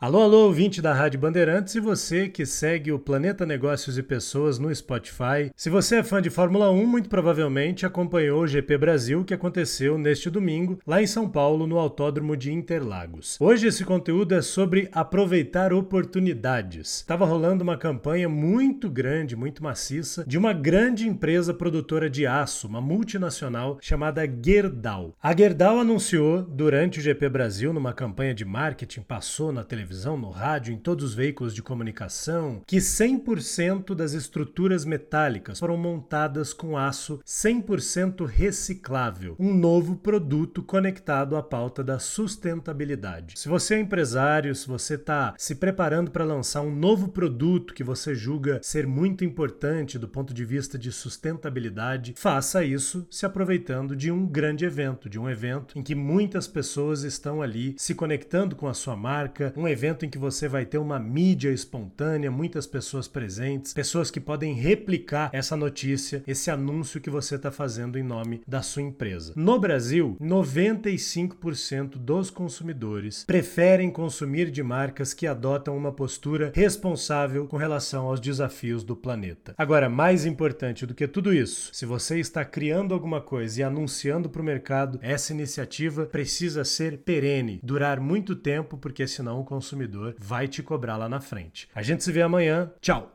Alô, alô, ouvinte da Rádio Bandeirantes e você que segue o Planeta Negócios e Pessoas no Spotify. Se você é fã de Fórmula 1, muito provavelmente acompanhou o GP Brasil que aconteceu neste domingo, lá em São Paulo, no Autódromo de Interlagos. Hoje esse conteúdo é sobre aproveitar oportunidades. Estava rolando uma campanha muito grande, muito maciça, de uma grande empresa produtora de aço, uma multinacional chamada Gerdau. A Gerdau anunciou durante o GP Brasil, numa campanha de marketing, passou na televisão televisão, no rádio, em todos os veículos de comunicação, que 100% das estruturas metálicas foram montadas com aço 100% reciclável, um novo produto conectado à pauta da sustentabilidade. Se você é empresário, se você está se preparando para lançar um novo produto que você julga ser muito importante do ponto de vista de sustentabilidade, faça isso se aproveitando de um grande evento, de um evento em que muitas pessoas estão ali se conectando com a sua marca, um evento evento em que você vai ter uma mídia espontânea, muitas pessoas presentes, pessoas que podem replicar essa notícia, esse anúncio que você está fazendo em nome da sua empresa. No Brasil, 95% dos consumidores preferem consumir de marcas que adotam uma postura responsável com relação aos desafios do planeta. Agora, mais importante do que tudo isso, se você está criando alguma coisa e anunciando para o mercado, essa iniciativa precisa ser perene, durar muito tempo, porque senão o consumidor consumidor vai te cobrar lá na frente. A gente se vê amanhã. Tchau!